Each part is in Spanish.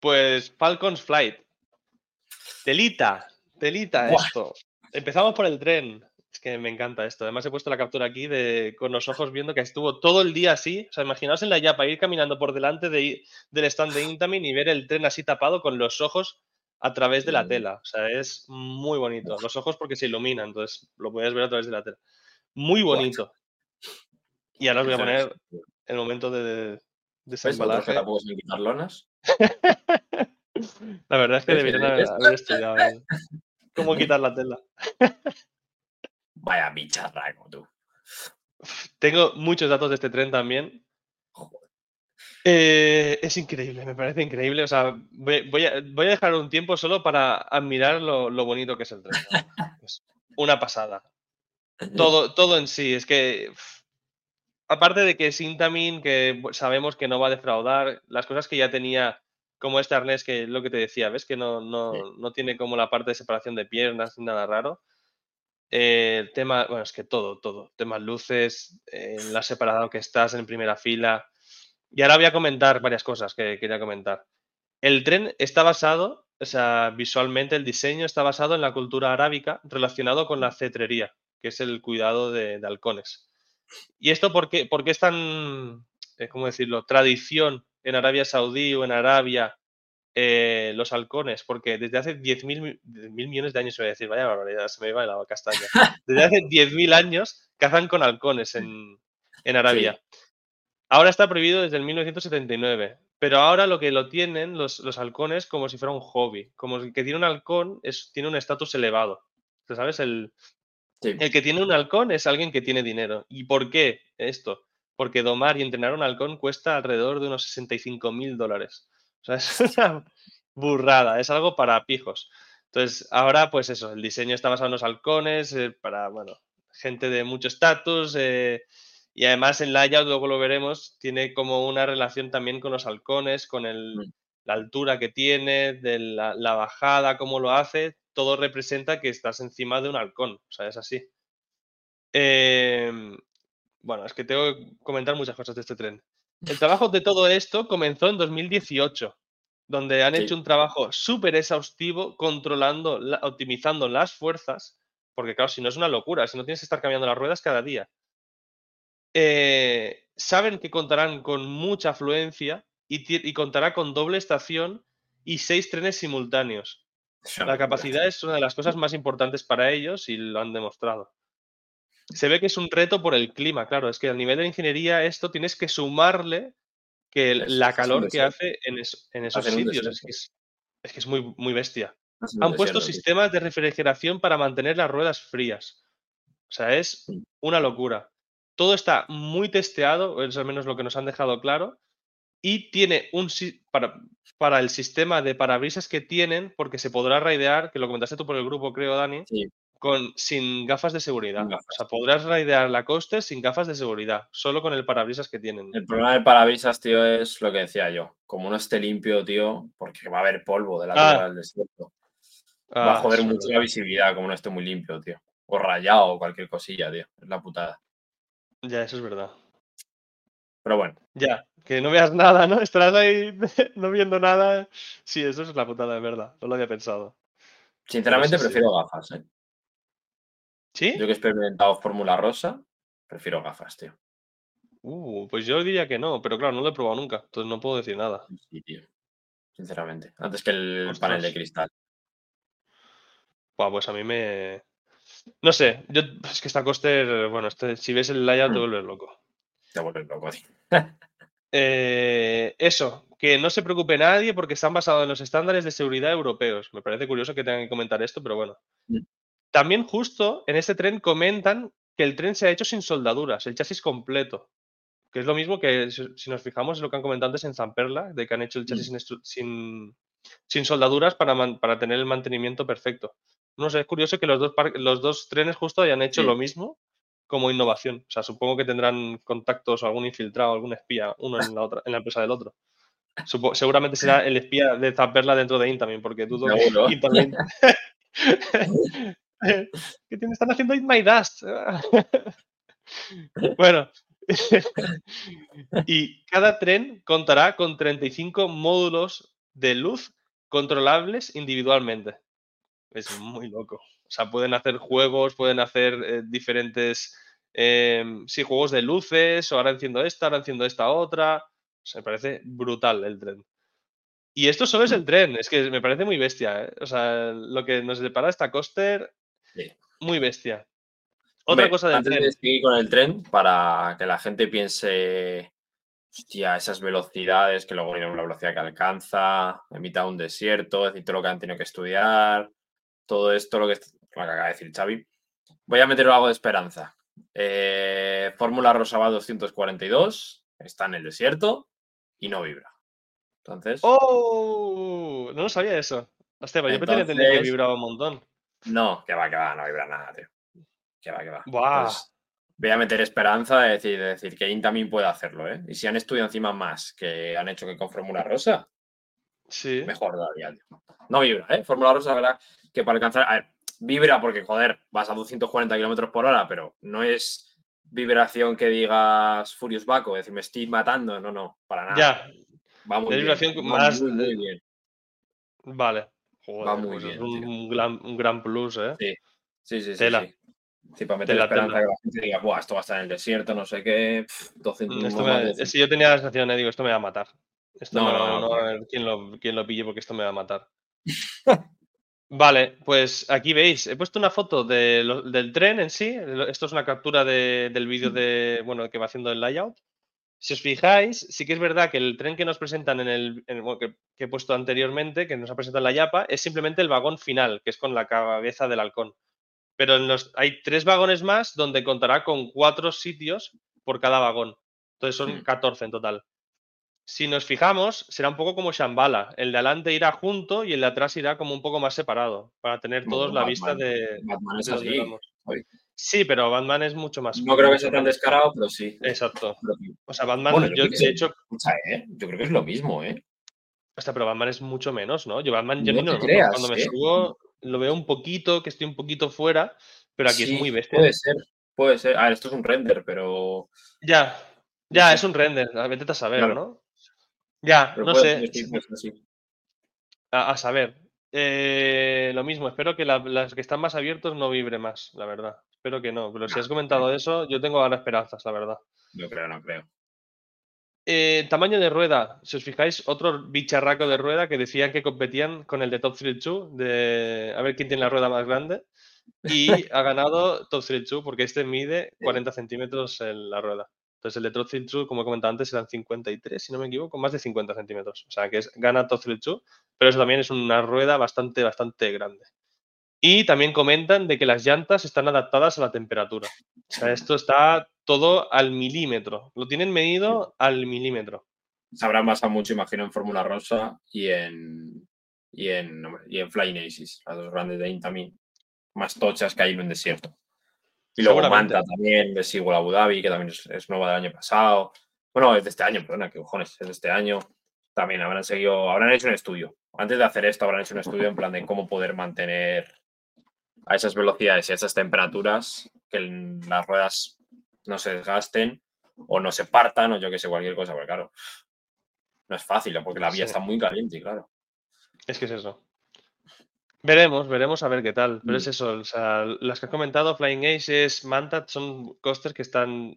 Pues Falcon's Flight. Telita, telita esto. Empezamos por el tren. Es que me encanta esto. Además he puesto la captura aquí de con los ojos viendo que estuvo todo el día así. O sea, imaginaos en la Yapa ir caminando por delante de, del stand de Intamin y ver el tren así tapado con los ojos a través de la tela. O sea, es muy bonito. Los ojos porque se iluminan, entonces lo puedes ver a través de la tela. Muy bonito. Y ahora os voy a poner el momento de, desembalaje. ¿La puedo quitar lonas? la verdad es que deberían haber, estudiado cómo quitar la tela. Vaya bicharraco, tú. Tengo muchos datos de este tren también. Eh, es increíble, me parece increíble. O sea, voy, a, dejar un tiempo solo para admirar lo, bonito que es el tren. Es una pasada. Todo, todo en sí. Es que, aparte de que es Intamin, que sabemos que no va a defraudar, las cosas que ya tenía, como este arnés, que es lo que te decía, ¿ves? Que no, no, no tiene como la parte de separación de piernas, ni nada raro. Eh, el tema, bueno, es que todo, todo. Temas luces, en la separado que estás en primera fila. Y ahora voy a comentar varias cosas que quería comentar. El tren está basado, o sea, visualmente el diseño está basado en la cultura arábica relacionado con la cetrería, que es el cuidado de, halcones. ¿Y esto por qué, es tan, eh, cómo decirlo, tradición en Arabia Saudí o en Arabia eh, los halcones, porque desde hace 10.000 mil millones de años, se voy a decir, vaya barbaridad, se me va la castaña. Desde hace 10.000 años cazan con halcones en, Arabia. Ahora está prohibido desde el 1979, pero ahora lo que lo tienen los, los halcones como si fuera un hobby, como el que tiene un halcón es, tiene un estatus elevado. ¿Sabes? El, el que tiene un halcón es alguien que tiene dinero. ¿Y por qué esto? Porque domar y entrenar un halcón cuesta alrededor de unos 65 mil dólares. O sea, es una burrada, es algo para pijos. Entonces, ahora, pues eso, el diseño está basado en los halcones, eh, para, bueno, gente de mucho estatus. Eh, y además en Layout, luego lo veremos, tiene como una relación también con los halcones, con el, mm. la altura que tiene, de la, bajada, cómo lo hace. Todo representa que estás encima de un halcón. O sea, es así. Em, bueno, es que tengo que comentar muchas cosas de este tren. El trabajo de todo esto comenzó en 2018, donde han hecho un trabajo súper exhaustivo controlando, optimizando las fuerzas, porque claro, si no es una locura, si no tienes que estar cambiando las ruedas cada día. Eh, saben que contarán con mucha afluencia y, contará con doble estación y seis trenes simultáneos. La capacidad es una de las cosas más importantes para ellos y lo han demostrado se ve que es un reto por el clima, claro. Es que al nivel de ingeniería esto tienes que sumarle que la calor que hace en, esos sitios. Es que es, muy, muy bestia. Han puesto sistemas de refrigeración para mantener las ruedas frías. O sea, es una locura. Todo está muy testeado, es al menos lo que nos han dejado claro, y tiene un para, para el sistema de parabrisas que tienen, porque se podrá raidear, que lo comentaste tú por el grupo, creo, Dani, con, sin gafas de seguridad. O sea, podrás raidear la coste sin gafas de seguridad, solo con el parabrisas que tienen. El problema del parabrisas, tío, es lo que decía yo. Como no esté limpio, tío, porque va a haber polvo de la ah. del desierto. va a ah, joder mucho la visibilidad como no esté muy limpio, tío. O rayado o cualquier cosilla, tío. Es la putada. Ya, eso es verdad. Pero bueno. Ya, que no veas nada, ¿no? Estarás ahí no viendo nada. Sí, eso es la putada, de verdad. No lo había pensado. Sinceramente prefiero gafas, ¿eh? ¿Sí? Yo que he experimentado Fórmula Rosa, prefiero gafas, tío. Uh, pues yo diría que no, pero claro, no lo he probado nunca, entonces no puedo decir nada. Sí, tío. Sinceramente. Antes que el panel de cristal. Buah, pues a mí me. No sé, yo es que esta coaster, bueno, este, si ves el layout te mm. vuelves loco. Te vuelves loco, tío. Eh, eso, que no se preocupe nadie porque están basados en los estándares de seguridad europeos. Me parece curioso que tengan que comentar esto, pero bueno. Mm. También justo en este tren comentan que el tren se ha hecho sin soldaduras, el chasis completo. Que es lo mismo que, si nos fijamos, es lo que han comentado antes en Zamperla, de que han hecho el chasis mm. sin, sin, soldaduras para, para, tener el mantenimiento perfecto. No sé, es curioso que los dos, los dos trenes justo hayan hecho lo mismo como innovación. O sea, supongo que tendrán contactos o algún infiltrado, algún espía, uno en la otra, en la empresa del otro. seguramente será el espía de Zaperla dentro de Intamin, porque dudo que Intamin... ¿Qué te están haciendo Eat My Dust? bueno, y cada tren contará con 35 módulos de luz controlables individualmente. Es muy loco. O sea, pueden hacer juegos, pueden hacer eh, diferentes, em, sí, juegos de luces, o ahora enciendo esta, ahora enciendo esta otra. O sea, me parece brutal el tren. Y esto solo es el tren, es que me parece muy bestia. ¿eh? O sea, lo que nos depara esta coaster, muy bestia. Otra cosa del antes de seguir con el tren, para que la gente piense, hostia, esas velocidades, que luego viene una velocidad que alcanza, en mitad de un desierto, es decir, todo lo que han tenido que estudiar, todo esto, lo que, acaba de decir Xavi. Voy a meter algo de esperanza. Eh, Fórmula Rosaba 242 está en el desierto y no vibra. Entonces. ¡Oh! No lo sabía eso. Hostia, pues yo pensé que vibraba un montón. No, que va, que va, no vibra nada, tío. Que va, que va. voy a meter esperanza de decir, de decir que también puede hacerlo, ¿eh? Y si han estudiado encima más que han hecho que con Fórmula Rosa, sí. mejor todavía. No vibra, ¿eh? Fórmula Rosa, verdad, que para alcanzar. A ver, vibra porque, joder, vas a 240 kilómetros por hora, pero no es vibración que digas Furious Baco, decir, me estoy matando. No, no, para nada. Ya. Va muy vibración más. Muy, bien. Vale. Va muy pues bien. Es un, gran, un, gran, plus, ¿eh? Sí. Sí, sí, sí. Sí. para meter la esperanza que la gente diga, Buah, esto va a estar en el desierto, no sé qué. 200 mm, Si yo tenía la sensación, eh, digo, esto me va a matar. Esto no, no, no, a ver quién lo, quién lo pille porque esto me va a matar. vale, pues aquí veis, he puesto una foto del tren en sí. Esto es una captura del vídeo de, bueno, que va haciendo el layout. Si os fijáis, sí que es verdad que el tren que nos presentan en el, que, he puesto anteriormente, que nos ha presentado en la Yapa, es simplemente el vagón final, que es con la cabeza del halcón pero hay tres vagones más donde contará con cuatro sitios por cada vagón. Entonces son 14 hmm. en total. Si nos fijamos, será un poco como Shambhala. El de adelante irá junto y el de atrás irá como un poco más separado, para tener todos la vista de. Batman es así. Sí, pero Batman es mucho más. No creo que sea tan descarado, pero sí. Exacto. O sea, Batman, yo, de hecho. ¿eh? Yo creo que es lo mismo, ¿eh? Hasta, pero Batman es mucho menos, ¿no? Yo Batman, yo no, cuando me ¿eh? subo, lo veo un poquito, que estoy un poquito fuera, pero aquí es muy bestia. Puede ser, puede ser. A ver, esto es un render, pero. Ya, ya, es un render. Vete a saber, ¿no? Ya, no sé. A, saber. Eh, lo mismo, espero que las que están más abiertos no vibre más, la verdad. Espero que no. Pero si has comentado eso, yo tengo ahora esperanzas, la verdad. No creo, no creo. Eh, tamaño de rueda, si os fijáis, otro bicharraco de rueda que decían que competían con el de Top Thrill 2, de a ver quién tiene la rueda más grande. Y ha ganado Top Thrill 2 porque este mide 40 centímetros en la rueda. Entonces el de Top Thrill 2, como he comentado antes, eran 53, si no me equivoco, más de 50 centímetros. O sea que es, gana Top Thrill 2, pero eso también es una rueda bastante, bastante grande. Y también comentan de que las llantas están adaptadas a la temperatura. O sea, esto está todo al milímetro. Lo tienen medido al milímetro. Se habrán basado mucho, imagino, en Fórmula Rosa y en, y en, y en Flying Aces, las dos grandes de Intamin, más tochas que hay en un desierto. Y luego Manta también, de Sigul Abu Dhabi, que también es, nueva del año pasado. Bueno, es de este año, perdona, que cojones, es de este año. También habrán seguido, habrán hecho un estudio. Antes de hacer esto, habrán hecho un estudio en plan de cómo poder mantener a esas velocidades y a esas temperaturas que las ruedas no se desgasten o no se partan o yo que sé, cualquier cosa, porque claro, no es fácil, porque la vía está muy caliente, claro. Es que es eso. Veremos, veremos a ver qué tal. Pero es mm. eso, o sea, las que has comentado, Flying Aces, Mantat, son coasters que están,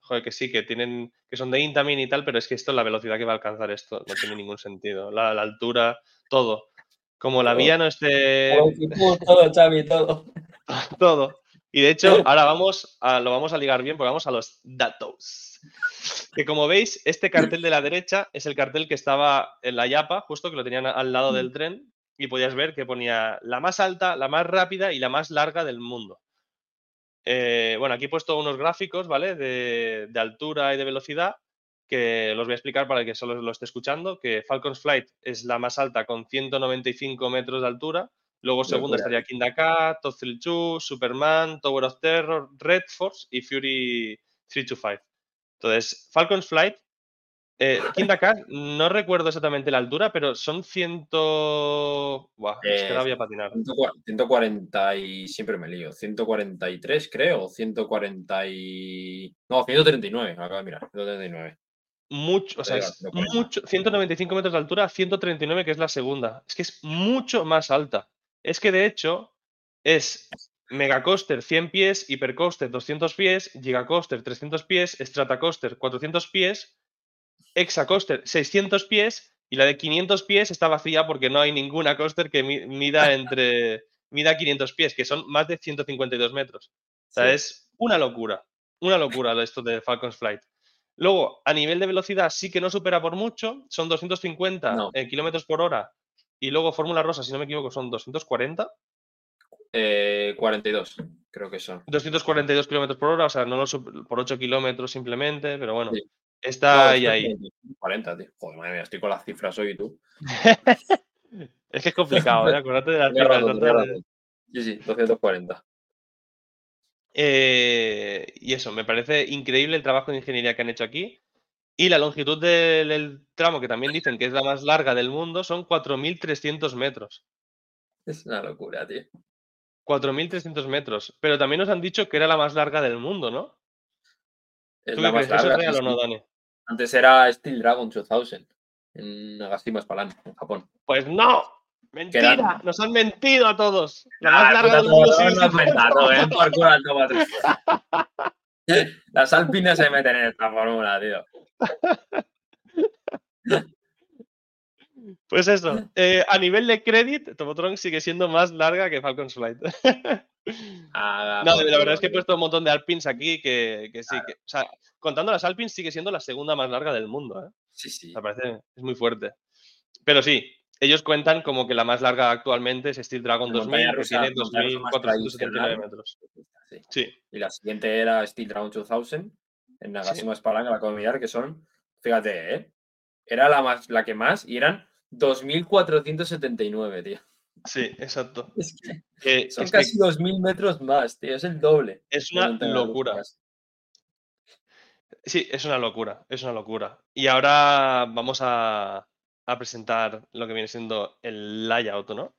joder, que sí, que tienen, que son de Intamin y tal, pero es que esto, la velocidad que va a alcanzar esto, no tiene ningún sentido. La, altura, todo. Como la vía no esté. Todo, Xavi, todo. todo. Y de hecho, ahora vamos a, lo vamos a ligar bien porque vamos a los datos. Que como veis, este cartel de la derecha es el cartel que estaba en la Yapa, justo que lo tenían al lado del tren, y podías ver que ponía la más alta, la más rápida y la más larga del mundo. Eh, bueno, aquí he puesto unos gráficos, ¿vale? De, de, altura y de velocidad, que los voy a explicar para el que solo lo esté escuchando, que Falcon's Flight es la más alta con 195 metros de altura, Luego segundo estaría Kindaka, Top Thrill 2, Superman, Tower of Terror, Red Force y Fury 325. Entonces, Falcon's Flight Eh, no recuerdo exactamente la altura, pero son 100. Buah, es que la voy a patinar. 140 y siempre me lío. 143, creo. 140 y. No, 139. Acabo de mirar. 139. Mucho, o sea, es mucho. 195 metros de altura, 139, que es la segunda. Es que es mucho más alta. Es que de hecho es Megacoaster 100 pies, Hypercoaster 200 pies, Gigacoaster 300 pies, Stratacoaster 400 pies, Hexacoaster 600 pies y la de 500 pies está vacía porque no hay ninguna coaster que mida entre mida 500 pies, que son más de 152 metros. O sea, es una locura, una locura esto de Falcons Flight. Luego, a nivel de velocidad sí que no supera por mucho, son 250 eh, kilómetros por hora y luego Fórmula Rosa, si no me equivoco, son 240. 42, eh, creo que son. 242 kilómetros por hora, o sea, no por 8 kilómetros simplemente, pero bueno, está ahí, ahí. 40, tío. Joder, madre mía, estoy con las cifras hoy y tú. es que es complicado, ¿eh? Acuérdate de las cifras. Sí, sí, 240. Eh, y eso, me parece increíble el trabajo de ingeniería que han hecho aquí. Y la longitud del, tramo, que también dicen que es la más larga del mundo, son 4.300 metros. Es una locura, tío. 4.300 metros. Pero también nos han dicho que era la más larga del mundo, ¿no? Es la más larga. ¿Eso es real o no, Dani? Antes era Steel Dragon 2000 en Nagashima Spalan, en Japón. Pues no, mentira, nos han mentido a todos. La más ah, larga sí. ¿eh? Las alpinas se meten en esta fórmula, tío. Pues eso, eh, a nivel de crédito, Tomotron sigue siendo más larga que Falcon's Flight. Ah, no, la verdad es que he puesto un montón de Alpins aquí que, sí, que, o sea, contando las Alpins sigue siendo la segunda más larga del mundo. ¿eh? Sí, sí. Me parece, es muy fuerte. Pero sí, ellos cuentan como que la más larga actualmente es Steel Dragon 2000, que tiene 2479 metros. Sí. Y la siguiente era Steel Dragon 2000 en Nagashima sí. la comunidad, que son, fíjate, ¿eh? era la, más, la que más y eran 2.479, tío. Sí, exacto. son casi 2.000 metros más, tío, es el doble. Es una locura. Sí, es una locura, es una locura. Y ahora vamos a, presentar lo que viene siendo el layout, ¿no?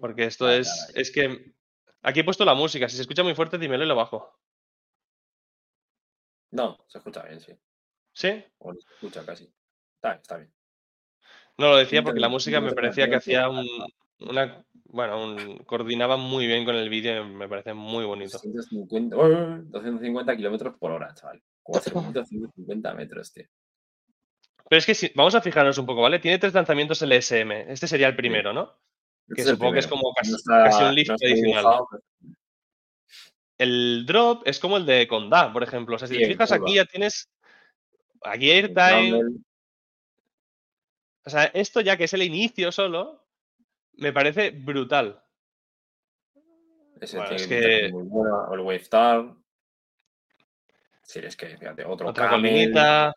Porque esto es, es que aquí he puesto la música, si se escucha muy fuerte, dímelo y lo bajo. No, se escucha bien, sí. ¿Sí? O se escucha casi. Está, está bien. No, lo decía porque la música me parecía que hacía un, una, bueno, coordinaba muy bien con el vídeo me parece muy bonito. 250, kilómetros por hora, chaval. 450 metros, tío. Pero es que si, vamos a fijarnos un poco, ¿vale? Tiene tres lanzamientos LSM. Este sería el primero, ¿no? Este que supongo que es como casi, un lift adicional. El drop es como el de Conda, por ejemplo. O sea, si te fijas aquí ya tienes aquí airtime, o sea, esto ya que es el inicio solo, me parece brutal. Ese es que... muy bueno, el Wave Star. Sí, es que, fíjate, otro Otra colinita.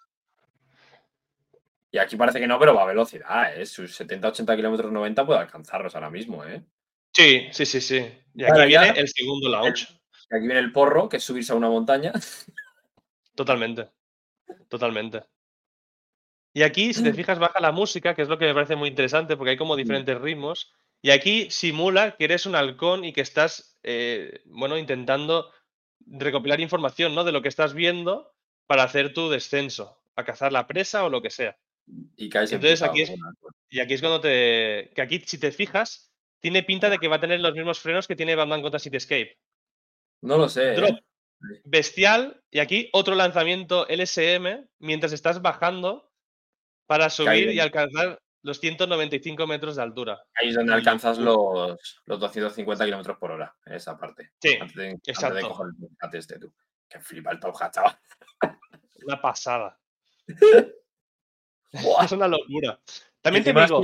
Y aquí parece que no, pero va a velocidad, ¿eh? Sus 70-80 kilómetros 90 puede alcanzarlos ahora mismo, ¿eh? Sí, sí, sí, sí. Y aquí viene el segundo launch. Y aquí viene el porro, que es subirse a una montaña. Totalmente. Totalmente. Y aquí, si te mm. fijas, baja la música, que es lo que me parece muy interesante, porque hay como mm. diferentes ritmos. Y aquí simula que eres un halcón y que estás, eh, bueno, intentando recopilar información, ¿no? De lo que estás viendo para hacer tu descenso, a cazar la presa o lo que sea. Y Entonces aquí es, y aquí es cuando te, que aquí si te fijas, tiene pinta de que va a tener los mismos frenos que tiene Batman contra Escape. No lo sé. Drop ¿eh? bestial y aquí otro lanzamiento LSM mientras estás bajando para subir y alcanzar los 195 metros de altura. Ahí es donde alcanzas los, los 250 kilómetros por hora, en esa parte. Sí, exacto. de coger el este, tú. Que flipa el Top Hat, chaval. Una pasada. es una locura. También te digo.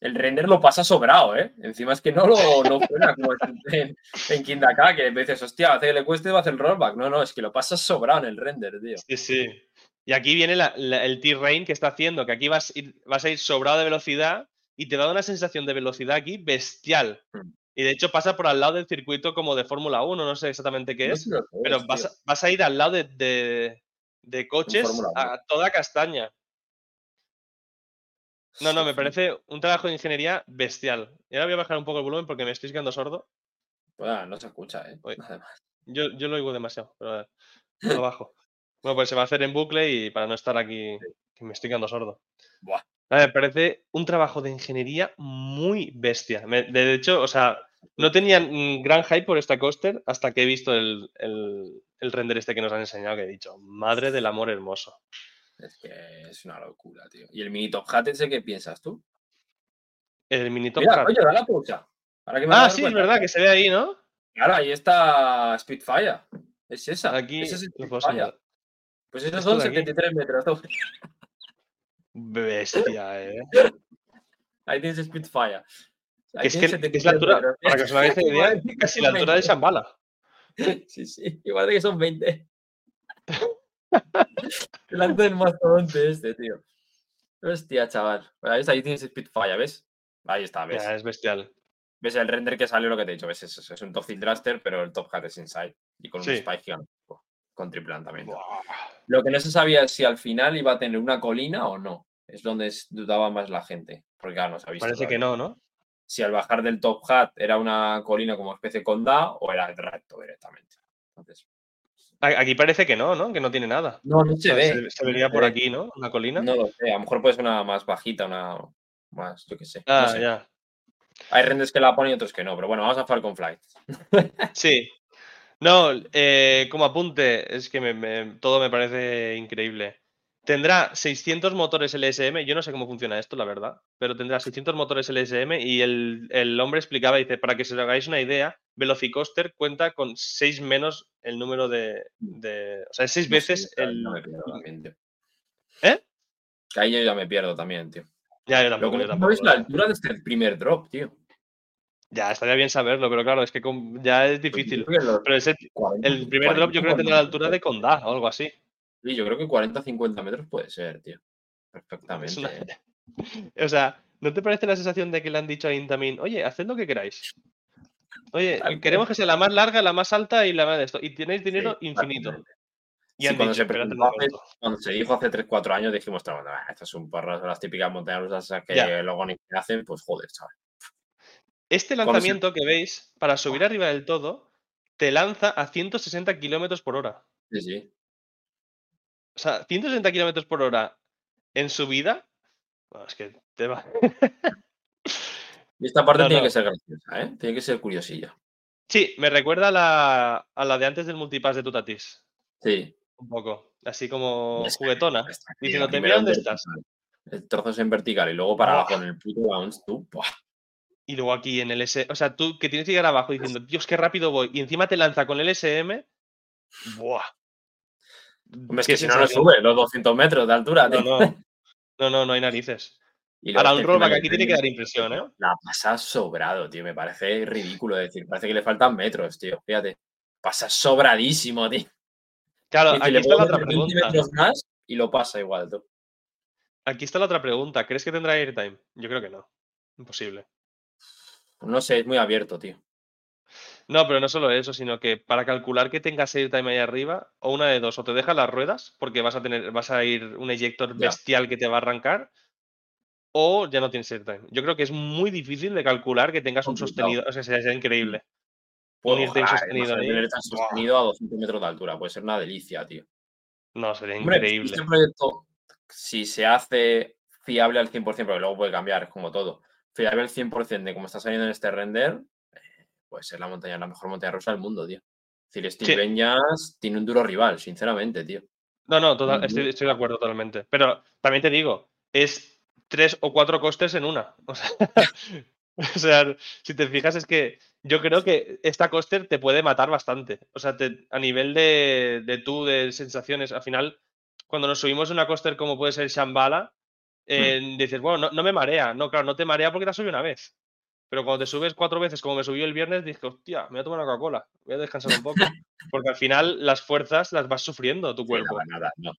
El render lo pasa sobrado, ¿eh? Encima es que no lo no fuera como en, en Kindaka, que veces, hostia, hace que le cueste va a hacer el rollback. No, no, es que lo pasa sobrado en el render, tío. Sí, sí. Y aquí viene el T-Rain que está haciendo, que aquí vas, vas, a ir sobrado de velocidad y te da una sensación de velocidad aquí bestial. Hmm. Y de hecho pasa por al lado del circuito como de Fórmula 1, no sé exactamente qué es, pero vas, a ir al lado de, de coches a toda castaña. No, no, me parece un trabajo de ingeniería bestial. Y ahora voy a bajar un poco el volumen porque me estoy quedando sordo. Pues no se escucha, ¿eh? Yo, yo lo oigo demasiado, pero lo bajo. bueno, pues se va a hacer en bucle y para no estar aquí, que me estoy quedando sordo. Buah. me parece un trabajo de ingeniería muy bestia. de hecho, o sea, no tenía gran hype por esta coaster hasta que he visto el, el render este que nos han enseñado, que he dicho, madre del amor hermoso. Es que es una locura, tío. ¿Y el mini Top Hat ese qué piensas tú? El mini Top Hat. Oye, da la pucha. ah, sí, es verdad, que se ve ahí, ¿no? Claro, ahí está Spitfire. Es esa. Aquí es Spitfire. Pues esos son 73 metros. Bestia, eh. Ahí tienes Spitfire. Ahí es que es la altura, para que os hagáis idea, casi la altura de Shambhala. Sí, sí, igual de que son 20. Delante del mastodonte este, tío. Hostia, chaval. Ahí tienes Spitfire, ¿ves? Ahí está, ¿ves? es bestial. ¿Ves el render que salió lo que te he dicho? ¿Ves? Es, un top Thraster, pero el top hat es inside. Y con un spike Con triple lanzamiento. Lo que no se sabía es si al final iba a tener una colina o no. Es donde dudaba más la gente. Porque claro, no se ha visto. Parece que no, ¿no? Si al bajar del top hat era una colina como especie conda o era el recto directamente. Entonces, Aquí parece que no, ¿no? Que no tiene nada. No, no se ve. Se, vería por aquí, ¿no? Una colina. No lo sé. A lo mejor puede ser una más bajita, una más, yo qué sé. Ah, ya. Hay renders que la ponen y otros que no, pero bueno, vamos a Falcon Flight. sí. No, eh, como apunte, es que todo me parece increíble. Tendrá 600 motores LSM, yo no sé cómo funciona esto, la verdad, pero tendrá 600 motores LSM y el, hombre explicaba, dice, para que os hagáis una idea, Velocicoaster cuenta con 6 menos el número de... o sea, 6 veces el... ¿Eh? Que ahí yo ya me pierdo también, tío. Ya, yo tampoco. no es la altura de este primer drop, tío. Ya, estaría bien saberlo, pero claro, es que ya es difícil. Pero el primer drop yo creo que tendrá la altura de Conda o algo así. Sí, yo creo que 40-50 metros puede ser, tío. Perfectamente. o sea, ¿no te parece la sensación de que le han dicho a Intamin, oye, haced lo que queráis? Oye, queremos que sea la más larga, la más alta y la más de esto. Y tenéis dinero infinito. Y cuando, se cuando, se dijo hace 3-4 años, dijimos, estas son parras, las típicas montañas rusas que luego ni hacen, pues joder, chaval. Este lanzamiento que veis, para subir arriba del todo, te lanza a 160 kilómetros por hora. Sí, sí. O sea, 160 kilómetros por hora en subida. Bueno, es que te va. y esta parte tiene que ser graciosa, ¿eh? Tiene que ser curiosilla. Sí, me recuerda a la, a la de antes del multipass de Tutatis. Sí. Un poco. Así como juguetona. Diciendo, te mira dónde estás. El trozo es en vertical y luego para abajo en el puto bounce, tú. Y luego aquí en el S. O sea, tú que tienes que llegar abajo diciendo, Dios, qué rápido voy. Y encima te lanza con el SM. Buah. Hombre, es que si no, no sube los 200 metros de altura. No, no, no, no, hay narices. Y Ahora, un rollback aquí tiene que dar impresión, ¿eh? La pasa sobrado, tío. Me parece ridículo decir. Parece que le faltan metros, tío. Fíjate. Pasa sobradísimo, tío. Claro, aquí está la otra pregunta. Más y lo pasa igual, tú. Aquí está la otra pregunta. ¿Crees que tendrá airtime? Yo creo que no. Imposible. No sé, es muy abierto, tío. No, pero no solo eso, sino que para calcular que tengas airtime ahí arriba, o una de dos, o te deja las ruedas, porque vas a tener, vas a ir un eyector bestial que te va a arrancar, o ya no tienes airtime. Yo creo que es muy difícil de calcular que tengas un sostenido, o sea, sería increíble. un airtime sostenido ahí. sostenido a 200 metros de altura, puede ser una delicia, tío. No, sería increíble. Este proyecto, si se hace fiable al 100%, porque luego puede cambiar, como todo, fiable al 100% de cómo está saliendo en este render, puede ser la montaña, la mejor montaña rusa del mundo, tío. Es decir, Steve tiene un duro rival, sinceramente, tío. No, no, estoy, de acuerdo totalmente. Pero también te digo, es tres o cuatro costes en una. O sea, si te fijas, es que yo creo que esta coaster te puede matar bastante. O sea, a nivel de, de tú, de sensaciones, al final, cuando nos subimos a una coaster como puede ser Shambhala, hmm. eh, dices, bueno, no, no, me marea. No, claro, no te marea porque te has subido una vez. Pero cuando te subes cuatro veces, como me subió el viernes, dije, hostia, me voy a tomar una Coca-Cola, voy a descansar un poco. Porque al final las fuerzas las vas sufriendo tu cuerpo. nada, no.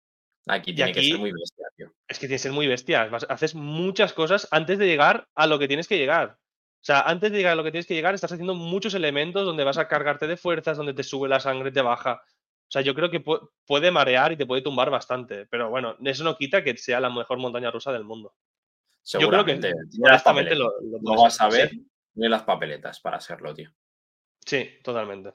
Aquí tiene que ser muy bestia, tío. Es que tiene que ser muy bestia. haces muchas cosas antes de llegar a lo que tienes que llegar. O sea, antes de llegar a lo que tienes que llegar, estás haciendo muchos elementos donde vas a cargarte de fuerzas, donde te sube la sangre, te baja. O sea, yo creo que puede marear y te puede tumbar bastante, pero bueno, eso no quita que sea la mejor montaña rusa del mundo. Yo creo que honestamente lo, lo, vas a ver ni las papeletas para hacerlo, tío. Sí, totalmente.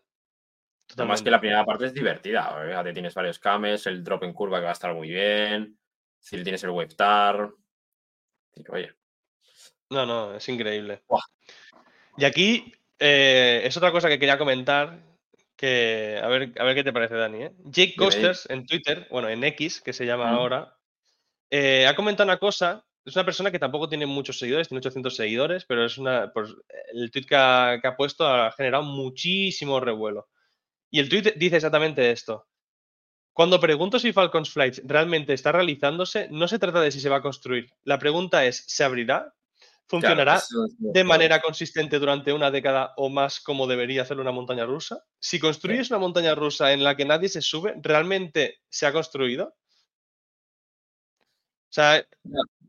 Además que la primera parte es divertida. Te tienes varios cames, el drop en curva que va a estar muy bien. Si tienes el webtar. Oye. No, no, es increíble. Y aquí eh, es otra cosa que quería comentar. Que, a ver, a ver qué te parece, Dani. ¿eh? Jake Costers en Twitter, bueno, en X, que se llama ahora, eh, ha comentado una cosa. Es una persona que tampoco tiene muchos seguidores, tiene 800 seguidores, pero es una. Pues, el tweet que ha puesto ha generado muchísimo revuelo. Y el tweet dice exactamente esto. Cuando pregunto si Falcons Flight realmente está realizándose, no se trata de si se va a construir. La pregunta es, ¿se abrirá? ¿Funcionará de manera consistente durante una década o más como debería hacer una montaña rusa? Si construyes una montaña rusa en la que nadie se sube, ¿realmente se ha construido? O sea,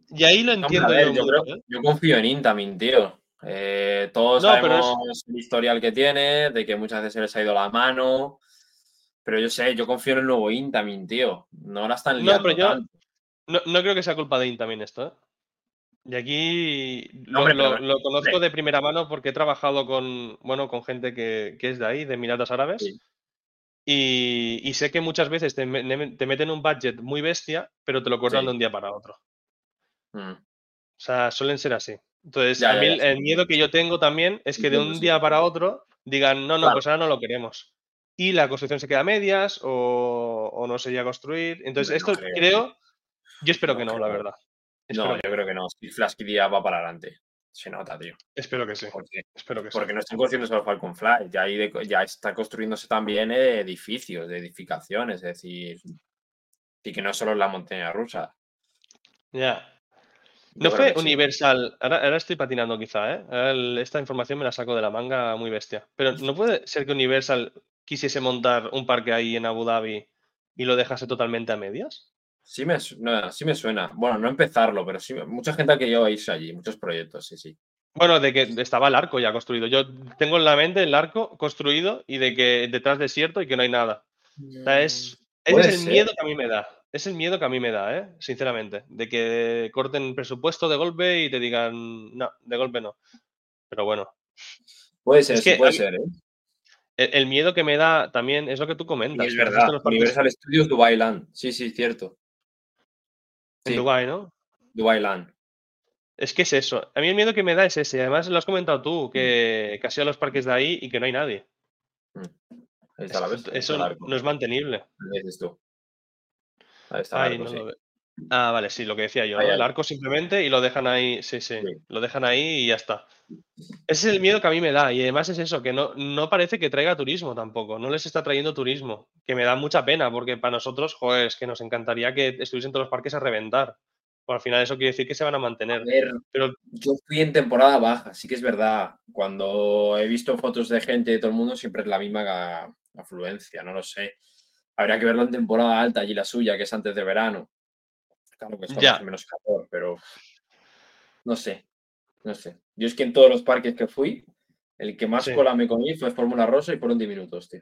y ahí lo entiendo yo. ¿eh? Yo, confío en Intamin, tío. Eh, todos sabemos el historial que tiene, de que muchas veces se les ha ido la mano. Pero yo sé, yo confío en el nuevo Intamin, tío. No la están liando. No, pero yo no, creo que sea culpa de Intamin esto. ¿eh? Y aquí lo, conozco de primera mano porque he trabajado con, bueno, con gente que, es de ahí, de Emiratos Árabes. Y, sé que muchas veces te, meten un budget muy bestia, pero te lo cortan de un día para otro. Mm. O sea, suelen ser así. Entonces, a mí el, miedo que yo tengo también es que de un día para otro digan, no, no, pues ahora no lo queremos. Y la construcción se queda a medias o, no se llega a construir. Entonces, esto creo, yo espero que no, la verdad. no, yo creo que no. Si Flasky día va para adelante. Se nota, tío. Espero que sí. Porque, espero que porque no están construyendo solo Falcon Fly, ya, ya está construyéndose también edificios, de edificaciones, es decir, y que no solo es la montaña rusa. Ya. No fue Universal, ahora, estoy patinando quizá, ¿eh? esta información me la saco de la manga muy bestia. Pero ¿no puede ser que Universal quisiese montar un parque ahí en Abu Dhabi y lo dejase totalmente a medias? Sí me, sí me suena. Bueno, no empezarlo, pero sí, mucha gente ha querido irse allí, muchos proyectos, sí, sí. Bueno, de que estaba el arco ya construido. Yo tengo en la mente el arco construido y de que detrás desierto y que no hay nada. O sea, es, ese es el miedo que a mí me da es el miedo que a mí me da, ¿eh? sinceramente, de que corten presupuesto de golpe y te digan, no, de golpe no. Pero bueno. Puede ser, puede ser. ¿eh? El, miedo que me da también es lo que tú comentas. es verdad. Universal Studios Dubai Land. Sí, sí, cierto. En Dubai, ¿no? Dubai Land. Es que es eso. A mí el miedo que me da es ese. Además, lo has comentado tú, que casi a los parques de ahí y que no hay nadie. Mm. eso no es mantenible. Ah, vale, sí, lo que decía yo. El arco simplemente y lo dejan ahí, sí, sí, lo dejan ahí y ya está. Ese es el miedo que a mí me da. Y además es eso, que no, no parece que traiga turismo tampoco. No les está trayendo turismo. Que me da mucha pena, porque para nosotros, joder, es que nos encantaría que estuviesen todos los parques a reventar. Pues al final eso quiere decir que se van a mantener. pero yo fui en temporada baja, sí que es verdad. Cuando he visto fotos de gente de todo el mundo, siempre es la misma afluencia, no lo sé. Habría que verlo en temporada alta, allí la suya, que es antes de verano. Claro que es más menos calor, pero no sé, no sé. Yo es que en todos los parques que fui, el que más cola me comí fue Fórmula Rosa y por un minutos, tío.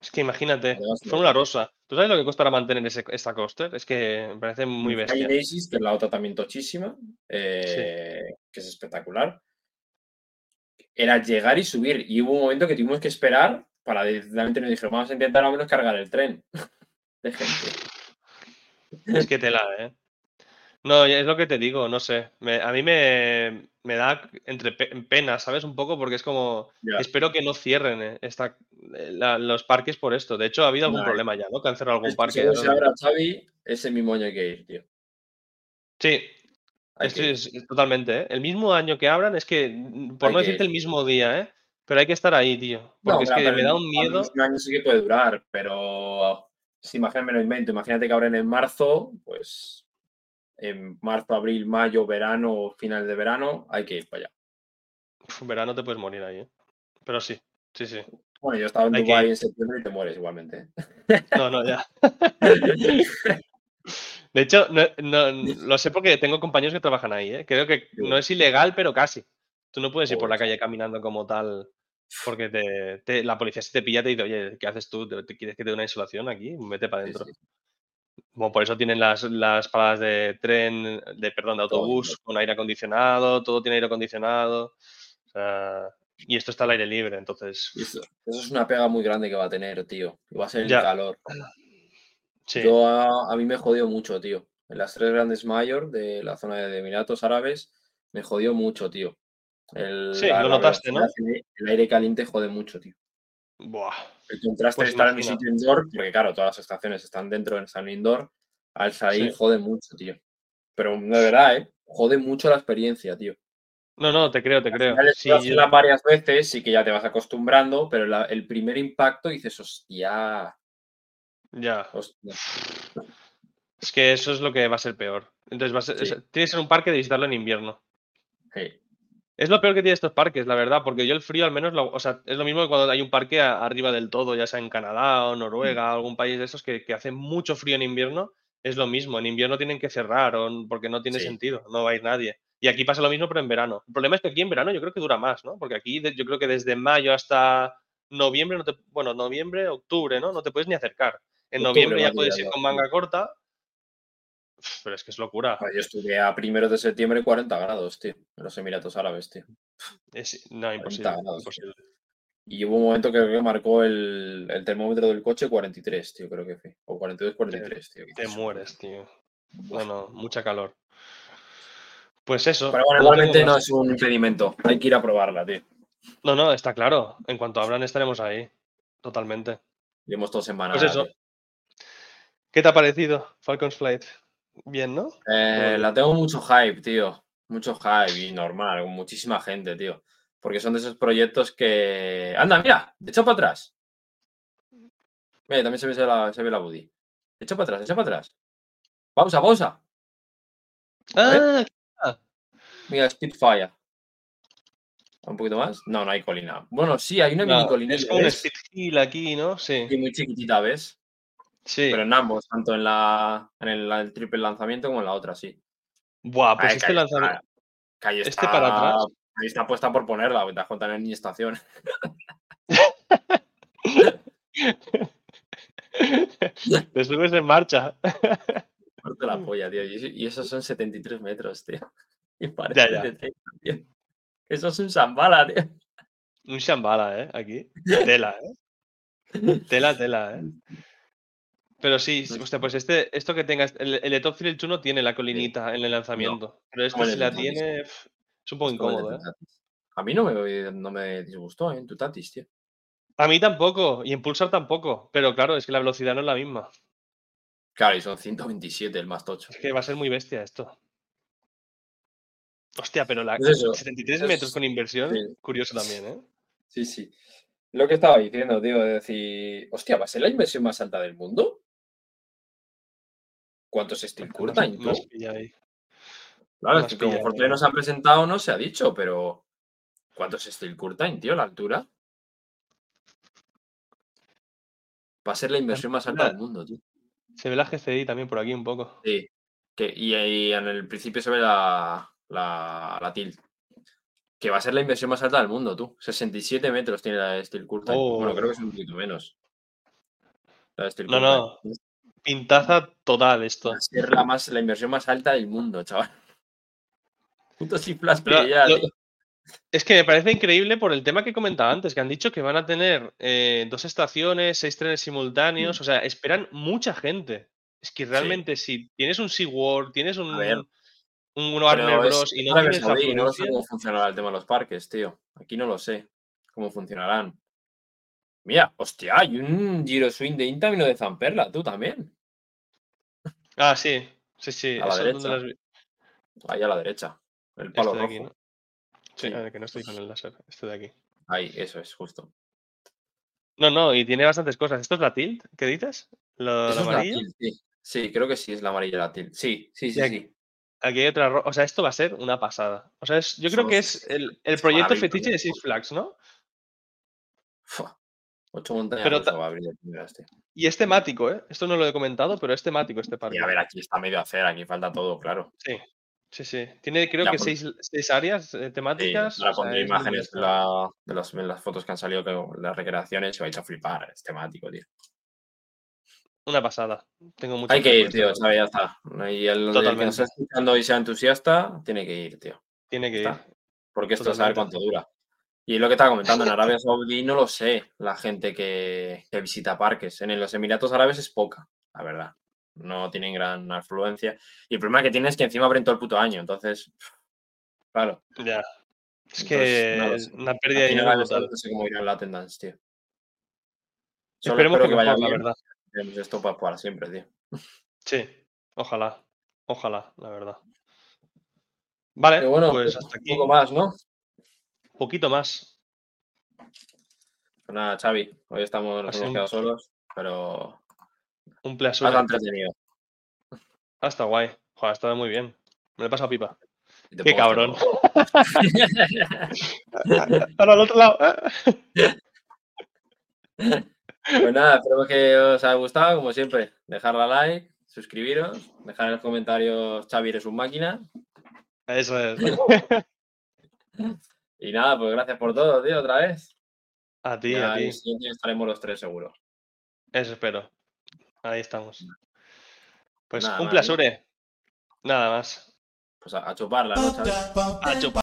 Es que imagínate, Fórmula Rosa. ¿Tú sabes lo que costará mantener ese, esta coaster? Es que me parece muy bestia. Hay que es la otra también tochísima, eh, que es espectacular. Era llegar y subir. Y hubo un momento que tuvimos que esperar para directamente nos dijeron, vamos a intentar al menos cargar el tren de gente. Es que tela, ¿eh? No, es lo que te digo, no sé. a mí me, da entre pena, ¿sabes? Un poco porque es como. Espero que no cierren eh, esta, eh, los parques por esto. De hecho, ha habido algún problema ya, ¿no? Que han cerrado algún parque. Si ahora Xavi, ese mismo año hay que ir, tío. Sí. Es, totalmente, ¿eh? El mismo año que abran es que, por no decirte el mismo día, ¿eh? Pero hay que estar ahí, tío. Porque es que me da un miedo. Un año sí que puede durar, pero si imagínate, me lo invento, imagínate que abren en marzo, pues en marzo, abril, mayo, verano, final de verano, hay que ir para allá. verano te puedes morir ahí, ¿eh? Pero sí, sí, sí. Bueno, yo estaba en Dubái en septiembre y te mueres igualmente. No, no, ya. De hecho, no, lo sé porque tengo compañeros que trabajan ahí, ¿eh? Creo que no es ilegal, pero casi. Tú no puedes ir por la calle caminando como tal. Porque te, la policía se te pilla te dice, oye, ¿qué haces tú? ¿Te, quieres que te dé una insolación aquí? Vete para adentro. Como por eso tienen las, las paradas de tren, de perdón, de autobús con aire acondicionado, todo tiene aire acondicionado. y esto está al aire libre, entonces. Eso, es una pega muy grande que va a tener, tío. Va a ser el calor. Yo a, mí me jodió mucho, tío. En las tres grandes mayor de la zona de Emiratos Árabes, me jodió mucho, tío. El, sí, lo notaste, ¿no? El aire caliente jode mucho, tío. Buah. El contraste pues de estar en un sitio indoor, porque claro, todas las estaciones están dentro, en indoor, al salir jode mucho, tío. Pero de verdad, ¿eh? Jode mucho la experiencia, tío. No, no, te creo, te creo. Sí, varias veces, sí que ya te vas acostumbrando, pero el primer impacto dices, hostia. Ya. Es que eso es lo que va a ser peor. Entonces, va a ser, tienes que ser un parque de visitarlo en invierno. Sí. Es lo peor que tiene estos parques, la verdad, porque yo el frío al menos, o sea, es lo mismo que cuando hay un parque arriba del todo, ya sea en Canadá o Noruega, mm. algún país de esos que, que, hace mucho frío en invierno, es lo mismo. En invierno tienen que cerrar porque no tiene sentido, no va a ir nadie. Y aquí pasa lo mismo, pero en verano. El problema es que aquí en verano yo creo que dura más, ¿no? Porque aquí yo creo que desde mayo hasta noviembre, no te, bueno, noviembre, octubre, ¿no? No te puedes ni acercar. En noviembre ya puedes ir con manga corta pero es que es locura. Yo estuve a primeros de septiembre 40 grados, tío, en los Emiratos Árabes, tío. no, imposible, Y hubo un momento que marcó el, termómetro del coche 43, tío, creo que fue. O 42, 43, tío. Te mueres, tío. Bueno, mucha calor. Pues eso. Pero bueno, igualmente no es un impedimento. Hay que ir a probarla, tío. No, no, está claro. En cuanto abran estaremos ahí. Totalmente. Llevamos dos semanas. Pues eso. ¿Qué te ha parecido Falcons Flight? Bien, ¿no? Eh, la tengo mucho hype, tío. Mucho hype y normal, con muchísima gente, tío. Porque son de esos proyectos que. ¡Anda, mira! De hecho para atrás. Mira, también se ve la, se ve la Buddy. De hecho para atrás, de hecho para atrás. Pausa, pausa. Ah, Mira, Spitfire. ¿Un poquito más? No, no hay colina. Bueno, sí, hay una mini colina. Es un Spit aquí, ¿no? Sí. Y muy chiquitita, ¿ves? Sí. Pero en ambos, tanto en, la, en el, triple lanzamiento como en la otra, sí. Buah, pues este lanzamiento. este para atrás. Ahí está puesta por ponerla, te cuenta en ni estación. Te subes en marcha. Parte la polla, tío. Y esos son 73 metros, tío. Y parece ya, ya. Eso es un Shambhala, tío. Un Shambhala, ¿eh? Aquí. Tela, ¿eh? Tela, tela, ¿eh? Pero sí, hostia, pues este, esto que tengas, el, el de Top Thrill 1 tiene la colinita en el lanzamiento, pero este si la tiene es un poco incómodo. ¿eh? A mí no me, no me disgustó ¿eh? en tu Tatis, tío. A mí tampoco, y en Pulsar tampoco, pero claro, es que la velocidad no es la misma. Claro, y son 127 el más tocho. Es que va a ser muy bestia esto. Hostia, pero la 73 pues metros con inversión, curioso también, ¿eh? Sí, sí. Lo que estaba diciendo, tío, de decir, hostia, ¿va a ser la inversión más alta del mundo? ¿Cuántos Steel Curtain? Claro, es que como Fortnite nos han presentado no se ha dicho, pero ¿cuántos Steel Curtain, tío, la altura? Va a ser la inversión más alta del mundo, tío. Se ve la GCI también por aquí un poco. Sí. Que, y, en el principio se ve la, la, la tilt. Que va a ser la inversión más alta del mundo, tú. 67 metros tiene la Steel Curtain. Bueno, creo que es un poquito menos. La Steel no, no. Pintaza total esto. Es la, más, la inversión más alta del mundo, chaval. Es que me parece increíble por el tema que comentaba antes, que han dicho que van a tener eh, dos estaciones, seis trenes simultáneos, mm. o sea, esperan mucha gente. Es que realmente si tienes un SeaWorld, tienes un, un, Warner Bros. y no tienes No sé cómo funcionará el tema de los parques, tío. Aquí no lo sé cómo funcionarán. Mira, hostia, hay un giro swing de Intamino de Zamperla, tú también. Ah, sí, sí, sí. A la derecha. Ahí a la derecha. El palo este rojo. Sí, que no estoy con el láser. Este de aquí. Ahí, eso es, justo. No, no, y tiene bastantes cosas. ¿Esto es la tilt? ¿Qué dices? ¿La, amarilla? sí. sí. creo que sí es la amarilla la tilt. Sí, sí, sí, sí. Aquí hay otra. O sea, esto va a ser una pasada. O sea, es, yo creo que es el, el proyecto fetiche de Six Flags, ¿no? Ocho montañas pero va a abrir este. Y es temático, ¿eh? Esto no lo he comentado, pero es temático este parque. Y a ver, aquí está medio a hacer, aquí falta todo, claro. Sí. Sí, sí. Tiene creo que seis, áreas eh, temáticas. Sí, para imágenes de, las fotos que han salido, que las recreaciones, se vais a flipar. Es temático, tío. Una pasada. Tengo Hay que ir, tío, ya está. Y el, el, que nos está escuchando y sea entusiasta, tiene que ir, tío. Tiene que ir. Porque esto sabe cuánto dura. Y lo que estaba comentando, en Arabia Saudí no lo sé, la gente que, que, visita parques. En los Emiratos Árabes es poca, la verdad. No tienen gran afluencia. Y el problema que tiene es que encima abren todo el puto año. Entonces, claro. Ya. Es que es una pérdida de dinero. No sé cómo irá la attendance, tío. Esperemos que, vaya bien. la verdad. Esto para, para siempre, tío. Sí, ojalá. Ojalá, la verdad. Vale, bueno, pues hasta aquí. Un poco más, ¿no? Poquito más. Pues nada, Xavi, hoy estamos, nos hemos quedado solos, pero. Un placer. Más entretenido. Está guay. Joder, ha estado muy bien. Me lo he pasado pipa. Qué cabrón. Para el otro lado. pues nada, espero que os haya gustado, como siempre. Dejarla like, suscribiros, dejar en los comentarios Xavi eres un máquina. Eso es. y nada, pues gracias por todo, tío, otra vez. A ti, a ti. estaremos los tres seguro. Eso espero. Ahí estamos. Pues un placer. Nada más. Pues a, chuparla, ¿no, A chupar.